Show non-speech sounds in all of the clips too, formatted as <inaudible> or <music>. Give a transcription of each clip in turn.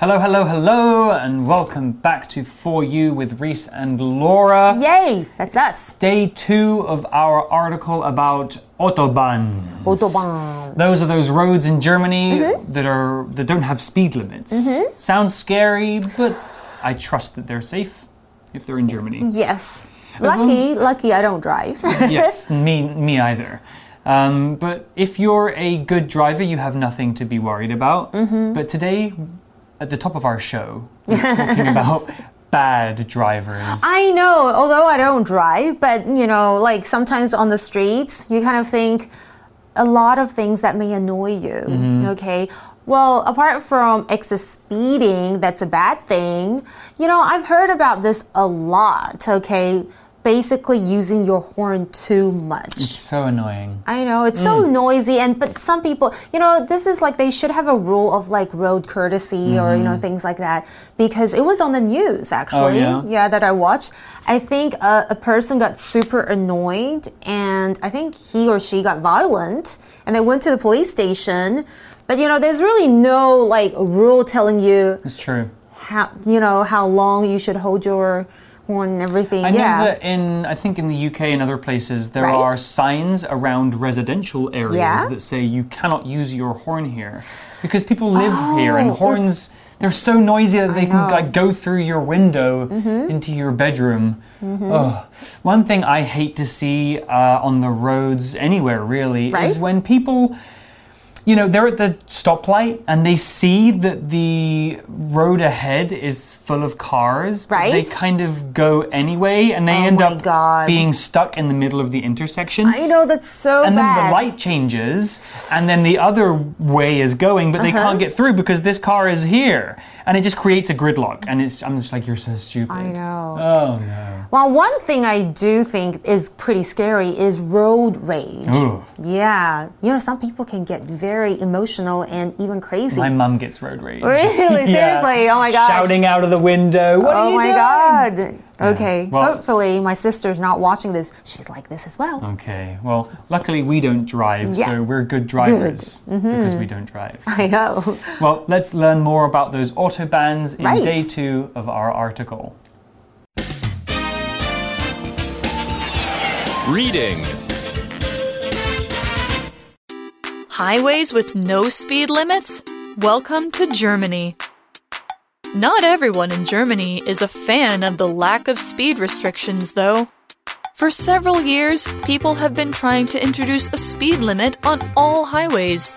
Hello, hello, hello, and welcome back to For You with Reese and Laura. Yay, that's us. Day two of our article about Autobahn. Autobahn. Those are those roads in Germany Mm-hmm. that are that don't have speed limits. Sounds scary, but I trust that they're safe if they're in Germany. Yes. Lucky, lucky I don't drive. <laughs> yes, me, me either. Um, but if you're a good driver, you have nothing to be worried about. Mm-hmm. But today, at the top of our show, we're talking <laughs> about bad drivers. I know, although I don't drive, but you know, like sometimes on the streets, you kind of think a lot of things that may annoy you. Mm-hmm. Okay. Well, apart from excess speeding, that's a bad thing. You know, I've heard about this a lot. Okay. Basically, using your horn too much. It's so annoying. I know it's so Mm. noisy, and but some people, you know, this is like they should have a rule of like road courtesy or you know things like that because it was on the news actually. Mm-hmm. Oh, yeah? that I watched. I think a, a person got super annoyed, and I think he or she got violent, and they went to the police station. But you know, there's really no like rule telling you It's true. how you know how long you should hold your horn and everything. I know that in, I think in the UK and other places, there Right. are signs around residential areas Yeah? that say you cannot use your horn here because people live here and Oh, horns. They're so noisy that they can. Like go through your window into your bedroom. Ugh. One thing I hate to see uh, on the roads anywhere really is when people you know, they're at the stoplight and they see that the road ahead is full of cars. Right. They kind of go anyway and they Oh end up God. being stuck in the middle of the intersection. I know that's so and then the light changes, and then the other way is going, but they Uh-huh. can't get through because this car is here, and it just creates a gridlock. And it's, I'm just like, you're so stupid. I know. Oh no. Well, one thing I do think is pretty scary is road rage. Ooh. Yeah. You know, some people can get very emotional and even crazy. My mum gets road rage. Really? <laughs> Seriously? Oh my gosh. Shouting out of the window. What are oh you doing? oh my doing? God. Okay. well- Hopefully, my sister's not watching this. She's like this as well. Okay, well, luckily we don't drive, Yeah. so we're good drivers mm-hmm. because we don't drive. I know. Well, let's learn more about those autobahns in Right. day two of our article. Reading. Highways with no speed limits? Welcome to Germany. Not everyone in Germany is a fan of the lack of speed restrictions, though. For several years, people have been trying to introduce a speed limit on all highways.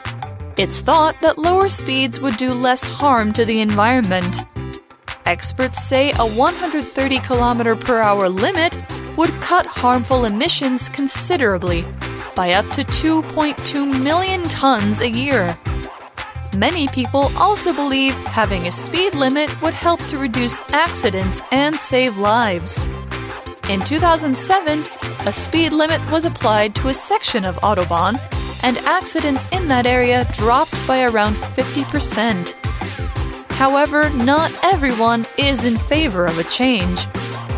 It's thought that lower speeds would do less harm to the environment. Experts say a 130 km per hour limit would cut harmful emissions considerably by up to 2.2 million tons a year. Many people also believe having a speed limit would help to reduce accidents and save lives. In 2007, a speed limit was applied to a section of Autobahn, and accidents in that area dropped by around 50%. However, not everyone is in favor of a change.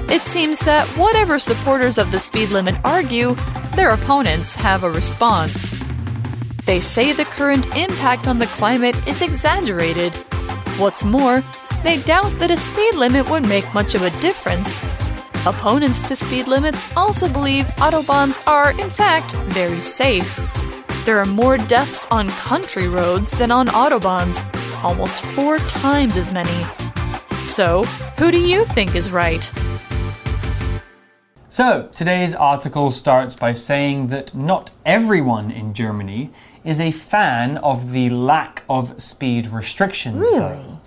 It seems that whatever supporters of the speed limit argue, their opponents have a response. They say the current impact on the climate is exaggerated. What's more, they doubt that a speed limit would make much of a difference. Opponents to speed limits also believe autobahns are, in fact, very safe. There are more deaths on country roads than on autobahns, almost four times as many. So, who do you think is right? So, today's article starts by saying that not everyone in Germany is a fan of the lack of speed restrictions. Really? though.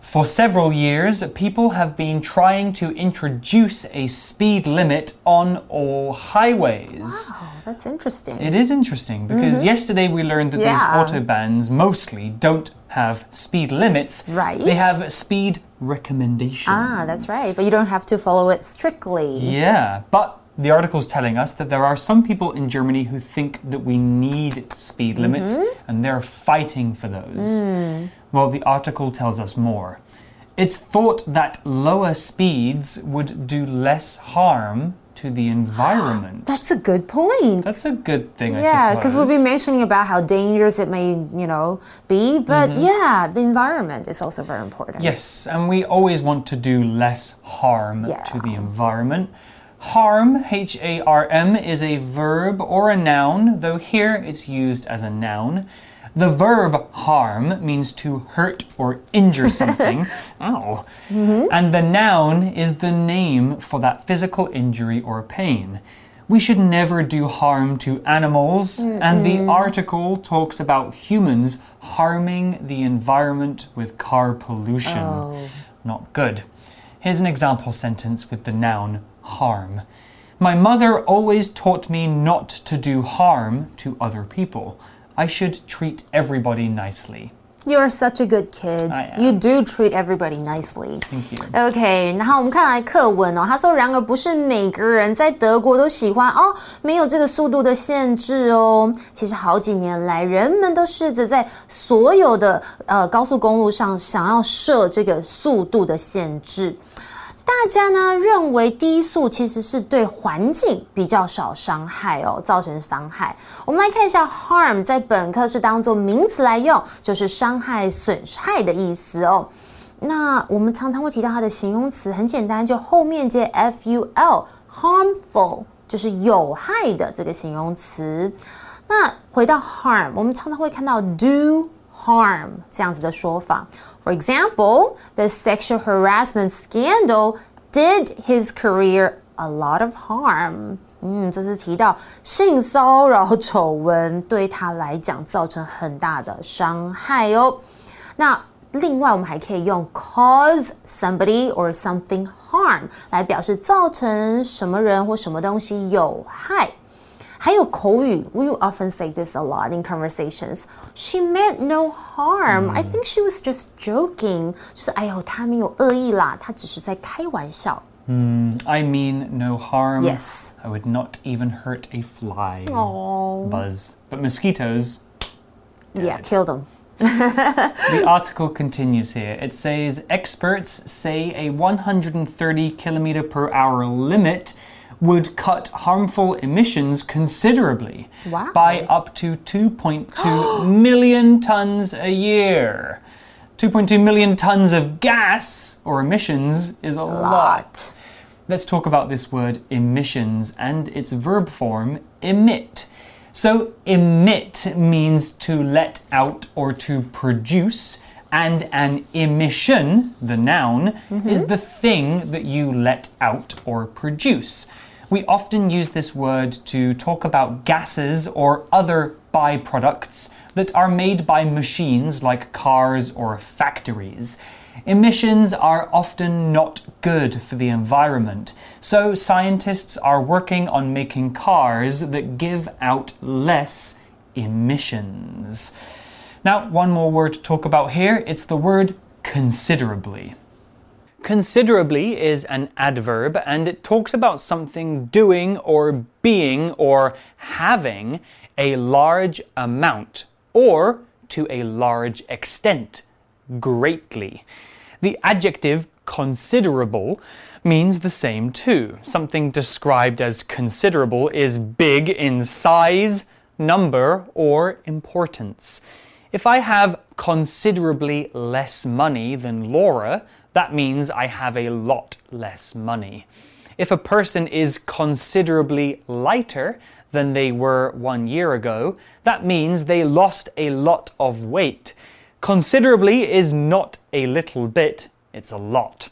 For several years, people have been trying to introduce a speed limit on all highways. Oh, that's interesting. It is interesting because yesterday we learned that. Yeah. these autobahns mostly don't have speed limits. Right. They have speed recommendations. ah, that's right. But you don't have to follow it strictly. Yeah, but the article is telling us that there are some people in Germany who think that we need speed limits and they're fighting for those. Well, the article tells us more. It's thought that lower speeds would do less harm to the <gasps> environment. That's a good point. That's a good thing, I yeah, because we'll be mentioning about how dangerous it may, you know, be. But Mm-hmm. yeah, the environment is also very important. Yes, and we always want to do less harm Yeah. to the environment. Harm, H A R M, is a verb or a noun, though here it's used as a noun. The verb harm means to hurt or injure <laughs> something. Ow. Mm-hmm. And the noun is the name for that physical injury or pain. We should never do harm to animals, and the article talks about humans harming the environment with car pollution. Oh. Not good. Here's an example sentence with the noun harm. My mother always taught me not to do harm to other people. I should treat everybody nicely. You're such a good kid. I am. You do treat everybody nicely. Thank you. OK，然后我们看来课文哦，他说，然而不是每个人在德国都喜欢哦，没有这个速度的限制哦。其实好几年来，人们都试着在所有的呃高速公路上想要设这个速度的限制。 大家呢认为低速其实是对环境比较少伤害哦，造成伤害。我们来看一下 harm 在本课是当做名词来用，就是伤害、损害的意思哦。那我们常常会提到它的形容词，很简单，就后面接 f u l，harmful 就是有害的这个形容词。那回到 harm，我们常常会看到 do harm 这样子的说法。For example, the sexual harassment scandal did his career a lot of harm. 嗯，这是提到性骚扰丑闻对他来讲造成很大的伤害哦。那另外，我们还可以用 cause somebody or something harm 来表示造成什么人或什么东西有害。还有口语，we often say this a lot in conversations. She meant no harm. I think she was just joking. 就是哎呦，她没有恶意啦，她只是在开玩笑。 I mean no harm. Yes. I would not even hurt a fly. Oh. Buzz. But mosquitoes, Yeah, kill them. <laughs> The article continues here. It says experts say a 130 kilometer per hour limit would cut harmful emissions considerably Wow. by up to 2.2 <gasps> million tons a year. 2.2 million tons of gas or emissions is a lot. Lot. Let's talk about this word emissions and its verb form emit. So, emit means to let out or to produce, and an emission, the noun, mm-hmm. is the thing that you let out or produce. We often use this word to talk about gases or other byproducts that are made by machines like cars or factories. Emissions are often not good for the environment, so scientists are working on making cars that give out less emissions. Now, one more word to talk about here it's the word considerably. Considerably is an adverb and it talks about something doing or being or having a large amount or to a large extent, greatly. The adjective considerable means the same too. Something described as considerable is big in size, number, or importance. If I have considerably less money than Laura, that means I have a lot less money. If a person is considerably lighter than they were one year ago, that means they lost a lot of weight. Considerably is not a little bit, it's a lot.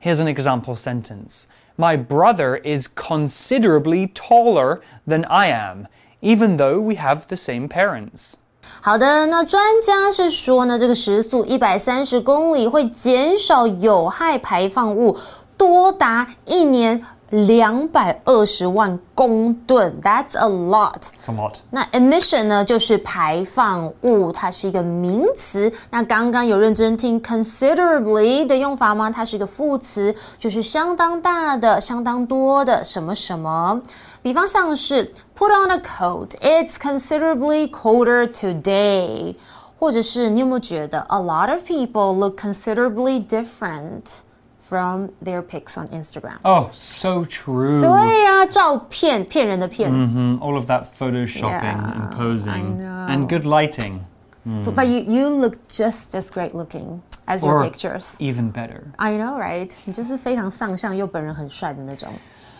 Here's an example sentence My brother is considerably taller than I am, even though we have the same parents. 好的，那专家是说呢，这个时速一百三十公里会减少有害排放物多达一年两百二十万公吨，That's a lot。It's a lot. 那 emission 呢，就是排放物，它是一个名词。那刚刚有认真听 considerably 的用法吗？它是一个副词，就是相当大的、相当多的什么什么。比方像是 put on a coat, it's considerably colder today。或者是你有没有觉得 a lot of people look considerably different? from their pics on Instagram. Oh, so true. 对呀、照片骗人的骗。 Mm, all of that photoshopping Yeah, and posing I know. and good lighting. But, but you you look just as great looking as your Or pictures. even better. I know, right? 你就是非常上相又本人很帅的那种。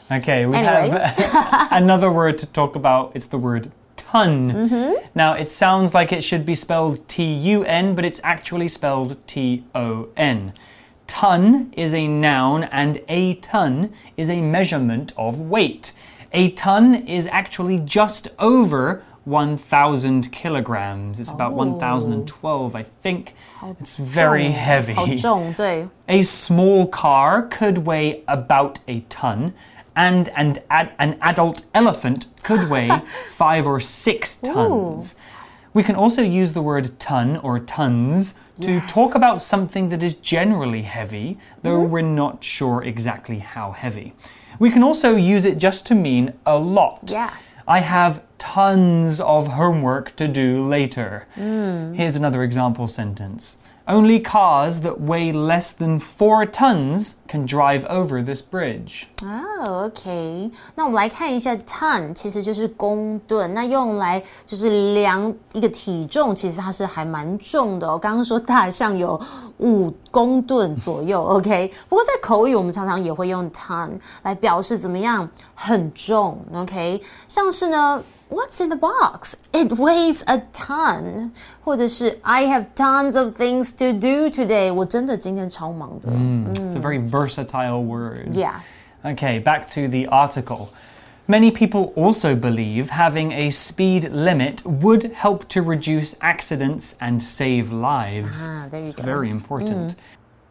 Okay, we Anyways. have <laughs> another word to talk about. It's the word ton. Mm-hmm. Now, it sounds like it should be spelled T U N, but it's actually spelled T O N. Ton is a noun and a ton is a measurement of weight. A ton is actually just over 1,000 kilograms. It's about oh. 1,012, I think. It's very heavy. a small car could weigh about a ton, and an, an adult elephant could weigh <laughs> five or six tons. Ooh. We can also use the word ton or tons to Yes. talk about something that is generally heavy, though mm-hmm. we're not sure exactly how heavy. We can also use it just to mean a lot. Yeah. I have tons of homework to do later. Mm. Here's another example sentence. Only cars that weigh less than four tons can drive over this bridge. 哦、o k 那我们来看一下 ton，其实就是公吨，那用来就是量一个体重，其实它是还蛮重的哦。刚刚说大象有五公吨左右，OK。不过在口语，我们常常也会用 ton 来表示怎么样很重，OK。像是呢。 What's in the box? It weighs a ton. 或者是 I have tons of things to do today. 我真的今天超忙的。 It's a very versatile word. Yeah. Okay, back to the article. Many people also believe having a speed limit would help to reduce accidents and save lives. Ah, there you it's go. very important.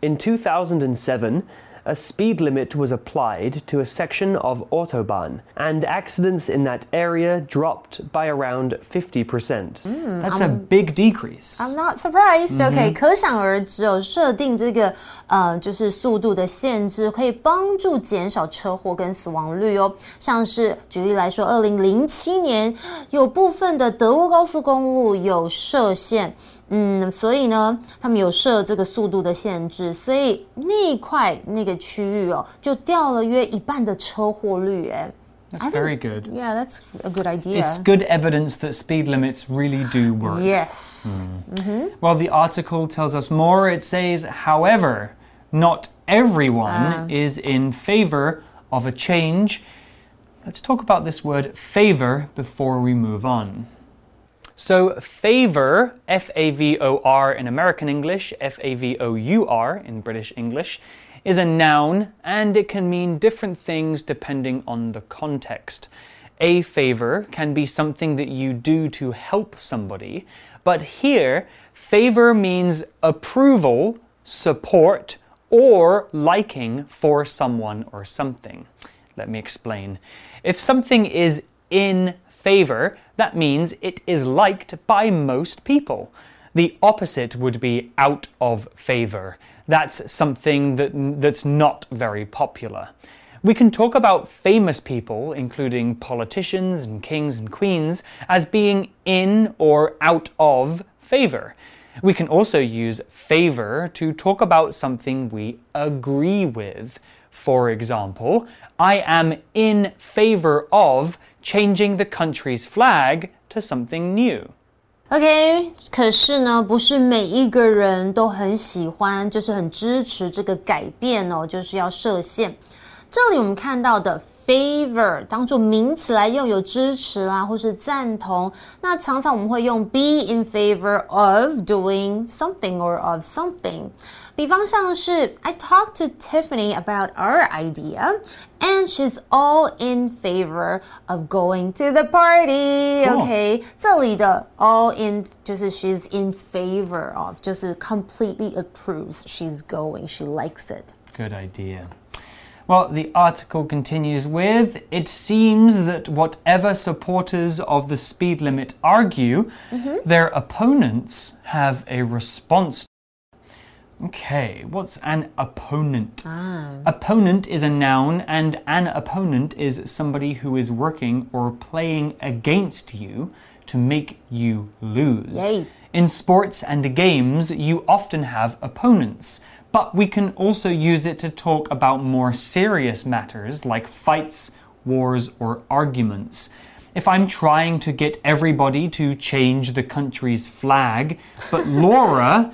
In 2007, a speed limit was applied to a section of Autobahn, and accidents in that area dropped by around 50%. That's a big decrease. I'm not surprised. OK，、可想而知哦，设定这个呃就是速度的限制，可以帮助减少车祸跟死亡率哦。像是举例来说，二零零七年有部分的德国高速公路有设限。 嗯，所以呢，他们有设这个速度的限制，所以那一块那个区域哦，就掉了约一半的车祸率。哎 That's very good. Yeah, that's a good idea. It's good evidence that speed limits really do work. Yes. Well, the article tells us more. It says, however, not everyone is in favor of a change. Let's talk about this word favor before we move on. So, favor, F A V O R in American English, F A V O U R in British English, is a noun and it can mean different things depending on the context. A favor can be something that you do to help somebody, but here, favor means approval, support, or liking for someone or something. Let me explain. If something is in favor, that means it is liked by most people. The opposite would be out of favor. That's something that, that's not very popular. We can talk about famous people, including politicians and kings and queens, as being in or out of favor. We can also use favor to talk about something we agree with. For example, I am in favor of changing the country's flag to something new. OK，可是呢，不是每一个人都很喜欢，就是很支持这个改变哦，就是要设限。这里我们看到的 favor 当做名词来用，有支持啦，或是赞同。那常常我们会用 be in favor of doing something or of something。 比方像是 I talked to Tiffany about our idea, and she's all in favor of going to the party. Cool. OK，这里的 all in 就是 she's in favor of，就是 completely approves. She's going. She likes it. Good idea. Well, the article continues with It seems that whatever supporters of the speed limit argue, their opponents have a response. Okay, what's an opponent? Ah. Opponent is a noun, and an opponent is somebody who is working or playing against you to make you lose. Yay. In sports and games, you often have opponents, but we can also use it to talk about more serious matters like fights, wars, or arguments. If I'm trying to get everybody to change the country's flag, but Laura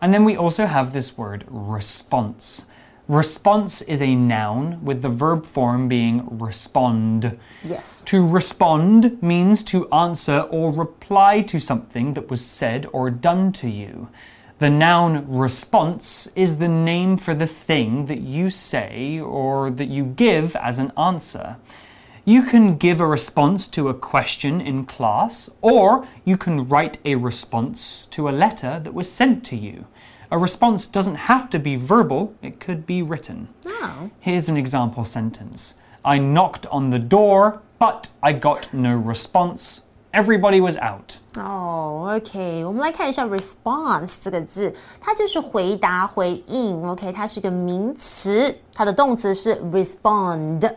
And then we also have this word response. Response is a noun with the verb form being respond. Yes. To respond means to answer or reply to something that was said or done to you. The noun response is the name for the thing that you say or that you give as an answer. You can give a response to a question in class, or you can write a response to a letter that was sent to you. A response doesn't have to be verbal, it could be written. Oh. Here's an example sentence I knocked on the door, but I got no response. Everybody was out. 哦、o k 我们来看一下 response 这个字，它就是回答、回应。OK，它是个名词，它的动词是 respond。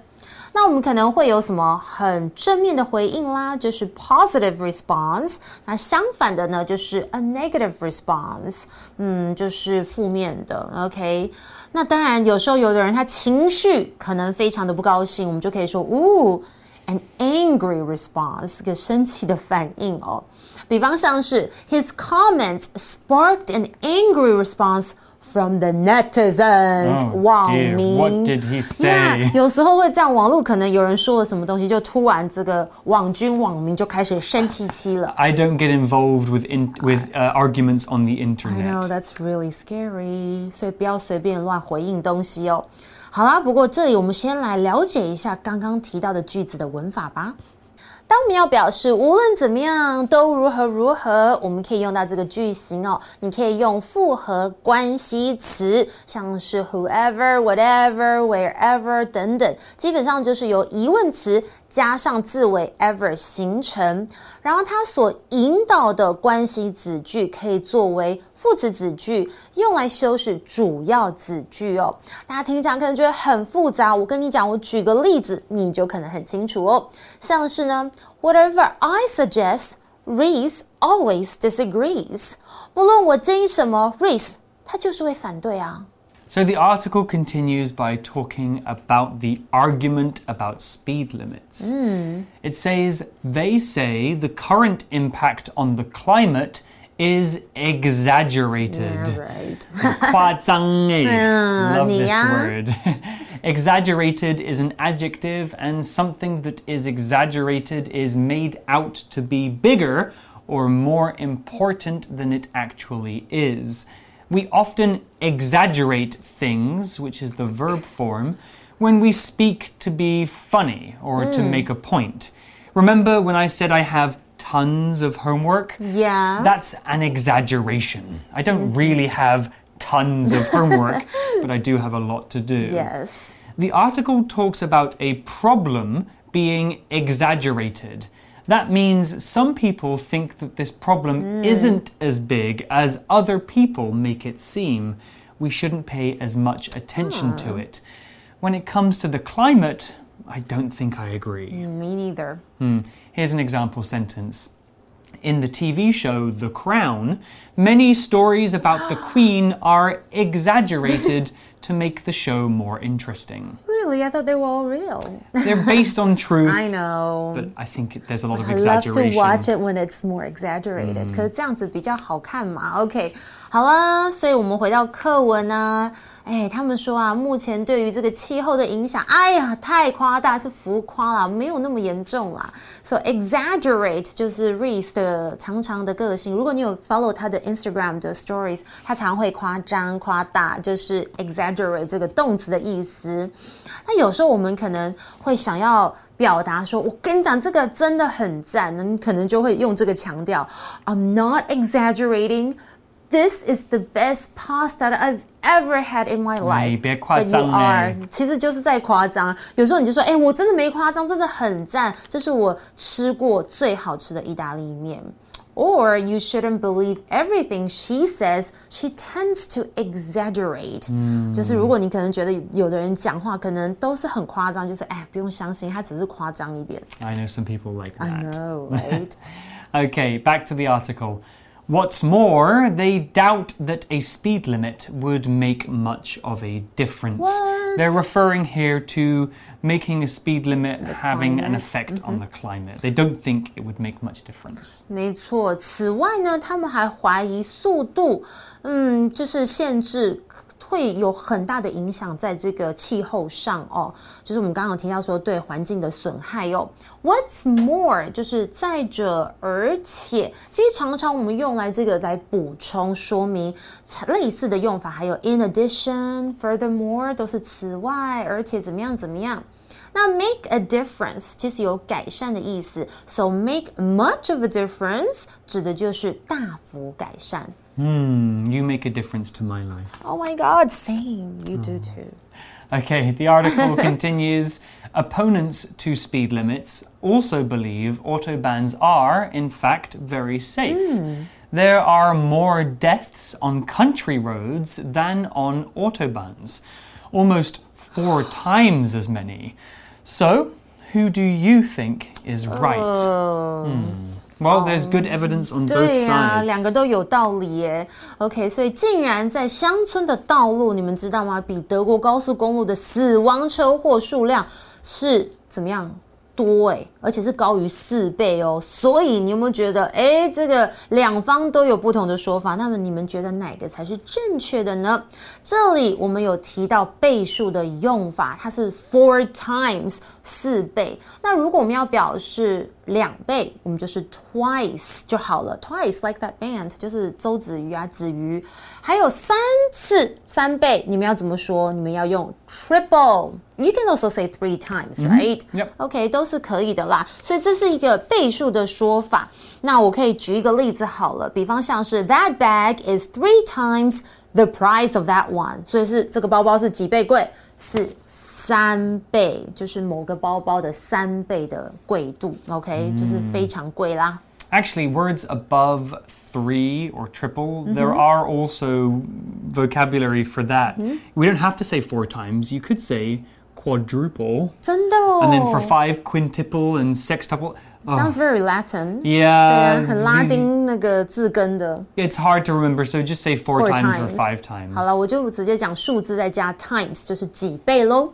那我们可能会有什么很正面的回应啦，就是 positive response。那相反的呢，就是 a negative response，嗯，就是负面的。OK，那当然有时候有的人他情绪可能非常的不高兴，我们就可以说，呜。an angry response，一个生气的反应哦。比方像是 his comments sparked an angry response from the netizens，、 Oh, 网 dear. 民。 What did he say? Yeah, 有时候会这样，网络可能有人说了什么东西，就突然这个网军网民就开始生气气了。 I don't get involved with in, with uh, arguments on the I know internet. that's really scary，所以不要随便乱回应东西哦。好啦，不过这里我们先来了解一下刚刚提到的句子的文法吧。 当我们要表示无论怎么样都如何如何，我们可以用到这个句型哦。你可以用复合关系词，像是 whoever、whatever、wherever 等等，基本上就是由疑问词加上字尾 ever 形成，然后它所引导的关系子句可以作为副词子句，用来修饰主要子句哦。大家听讲可能觉得很复杂，我跟你讲，我举个例子，你就可能很清楚哦。像是呢，Whatever I suggest, Reese always disagrees。不论我建议什么，Reese 他就是会反对啊。So the article continues by talking about the argument about speed limits. It says they say the current impact on the climate is exaggerated. right. <laughs> <laughs> 夸张欸. Love this 你呀。 word. <laughs> exaggerated is an adjective, and something that is exaggerated is made out to be bigger or more important than it actually is. We often exaggerate things, which is the verb <laughs> form, when we speak to be funny or to hmm. make a point. Remember when I said I have tons of homework? Yeah. That's an exaggeration. I don't mm-hmm. really have tons of homework, <laughs> but I do have a lot to do. Yes. The article talks about a problem being exaggerated. That means some people think that this problem hmm. isn't as big as other people make it seem. We shouldn't pay as much attention to hmm. it. When it comes to the climate, I don't think I agree. Me neither. Hmm. Here's an example sentence. In the TV show The Crown, many stories about the <gasps> Queen are exaggerated <laughs> to make the show more interesting. Really, I thought they were all real. They're based on truth, <laughs> I know. but I think there's a lot of I love to exaggeration. watch it when it's more exaggerated、可是这样子比较好看嘛。OK，好了，所以我们回到课文呢、哎，他们说啊，目前对于这个气候的影响，哎呀，太夸大，是浮夸啦，没有那么严重啦。So exaggerate 就是 Reese 的常常的个性。如果你有 follow 他的 Instagram 的 stories，他常会夸张、夸大，就是 exaggerate 这个动词的意思。那有时候我们可能会想要表达说，我跟你讲，这个真的很赞，你可能就会用这个强调，I'm not exaggerating. This is the best pasta that I've ever had in my 哎 life. 别夸张 are，其实就是在夸张。有时候你就说，哎、我真的没夸张，真的很赞，这是我吃过最好吃的意大利面。Or you shouldn't believe everything she says. She tends to exaggerate. 就是如果你可能觉得有的人讲话可能都是很夸张，就是哎，不用相信，他只是夸张一点。 I know some people like I that. know, <laughs> right? Okay, back to the article. What's more, they doubt that a speed limit would make much of a difference. What? They're referring here to making a speed limit having an climate. effect on the climate. They don't think it would make much difference. 没错。此外呢，他们还怀疑速度，嗯，就是限制 会有很大的影响在这个气候上哦。就是我们刚刚有提到说对环境的损害哦。What's more，就是再者，而且，其实常常我们用来这个来补充说明类似的用法，还有 in addition、furthermore 都是此外，而且怎么样怎么样。那 make a difference 其实有改善的意思，so make much of a difference 指的就是大幅改善。Hmm, you make a difference to my life. Oh my God, same, you do too. Okay, the article <laughs> continues. Opponents to speed limits also believe autobahns are, in fact, very safe. There are more deaths on country roads than on autobahns, almost four <gasps> times as many. So, who do you think is right? Hmm. Well, there's good evidence on both 对呀、sides. 两个都有道理耶。OK，所以竟然在乡村的道路，你们知道吗？比德国高速公路的死亡车祸数量是怎么样多哎，而且是高于四倍哦。所以你有没有觉得，哎，这个两方都有不同的说法？那么你们觉得哪个才是正确的呢？这里我们有提到倍数的用法，它是 four times 四倍。那如果我们要表示两倍，我们就是 twice 就好了。Twice like that band 就是周子瑜啊，子瑜。还有三次三倍，你们要怎么说？你们要用 triple。You can also say three times, right? Yep. OK，都是可以的啦。所以这是一个倍数的说法。那我可以举一个例子好了，比方像是 That bag is three times the price of that one，所以是这个包包是几倍贵？是三倍，就是某个包包的三倍的贵度。OK，、就是非常贵啦。 Actually, words above three or triple, there are also vocabulary for that. We don't have to say four times. You could say quadruple. 真的哦。And then for five, quintuple and sextuple. Oh. Sounds very Latin. Yeah. 对啊,很拉丁那个字根的. It's hard to remember, so just say four, four times, times, or five times.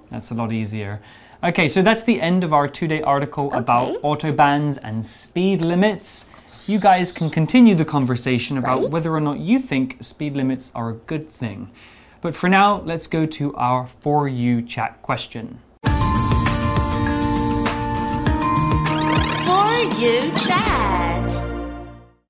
That's a lot easier. Okay, so that's the end of our two-day article okay. about autobahns and speed limits. You guys can continue the conversation about right? whether or not you think speed limits are a good thing. But for now, let's go to our For You chat question. For you chat.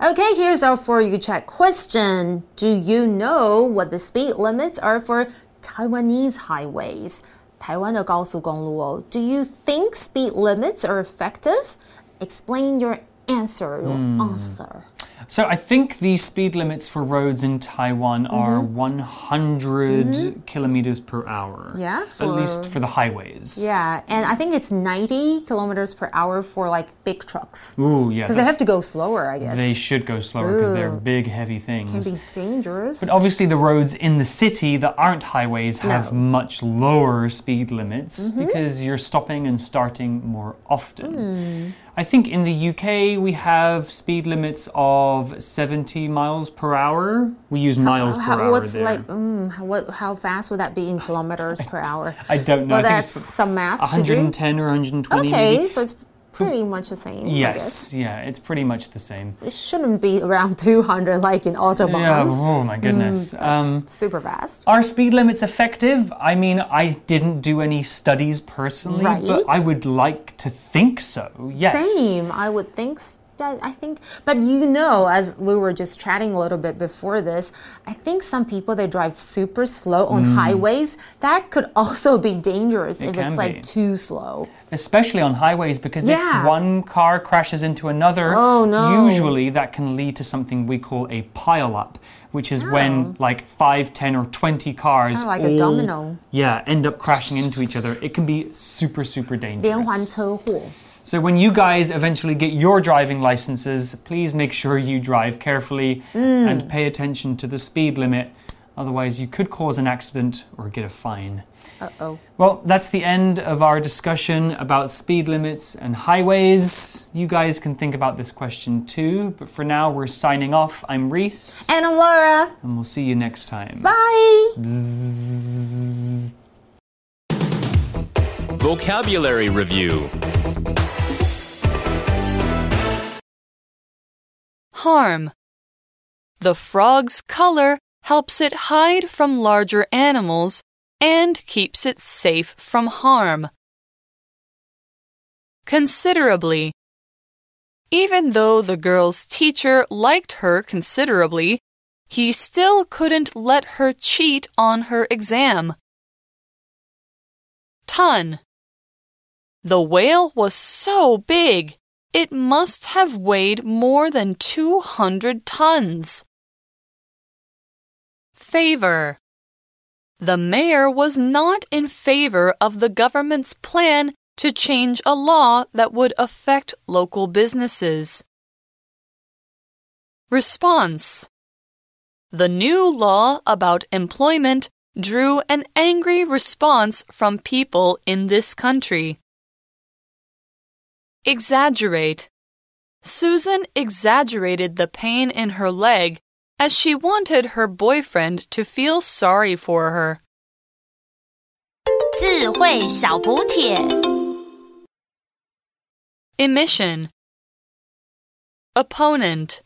Okay, here's our for you chat question. Do you know what the speed limits are for Taiwanese highways? 台湾的高速公路哦。Do you think speed limits are effective? Explain your answer. Your answer. So I think the speed limits for roads in Taiwan mm-hmm. are 100 mm-hmm. kilometers per hour. Yeah, At least for- for the highways. Yeah, and I think it's 90 kilometers per hour for like big trucks. Ooh, yeah. Because they have to go slower, I guess. They should go slower because they're big, heavy things. can be dangerous. But obviously, the roads in the city that aren't highways have No. much lower speed limits mm-hmm. because you're stopping and starting more often. Hmm. I think in the UK we have speed limits of 70 miles per hour. We use miles per How, hour what's there. like, mm, how- what, how fast would that be in kilometers per hour? <laughs> I don't know. Well, I that's some math to do. 110 or 120 Okay, maybe. so it's pretty much the same. Yes, yeah, it's pretty much the same. It shouldn't be around <laughs> 200 like in autobahns. Yeah, oh my goodness. um, Super fast. Are speed limits effective? I mean, I didn't do any studies personally, Right. but I would like to think so. Yes. Same. I would think s- I think, but you know, as we were just chatting a little bit before this, I think some people they drive super slow on mm. highways. That could <laughs> also be dangerous it if it's like too slow. Especially on highways, because yeah. if one car crashes into another, oh, no. usually that can lead to something we call a pile up, which is oh. when like 5, 10, or 20 cars. Kind of like all, a domino. Yeah, end up crashing into each other. It can be super, super dangerous so when you guys eventually get your driving licenses please make sure you drive carefully Mm. and pay attention to the speed limit otherwise you could cause an accident or get a fine Uh oh. well, that's the end of our discussion about speed limits and highways. You guys can think about this question too, but for now, we're signing off. I'm Reese, And I'm Laura. and we'll see you next time. Bye. Vocabulary Review Harm. The frog's color helps it hide from larger animals and keeps it safe from harm. Considerably. Even though the girl's teacher liked her considerably, he still couldn't let her cheat on her exam. Ton. The whale was so big, it must have weighed more than 200 tons. Favor. The mayor was not in favor of the government's plan to change a law that would affect local businesses. Response. The new law about employment drew an angry response from people in this country. Exaggerate. Susan exaggerated the pain in her leg as she wanted her boyfriend to feel sorry for her. 智慧小补帖。 Emission. Opponent.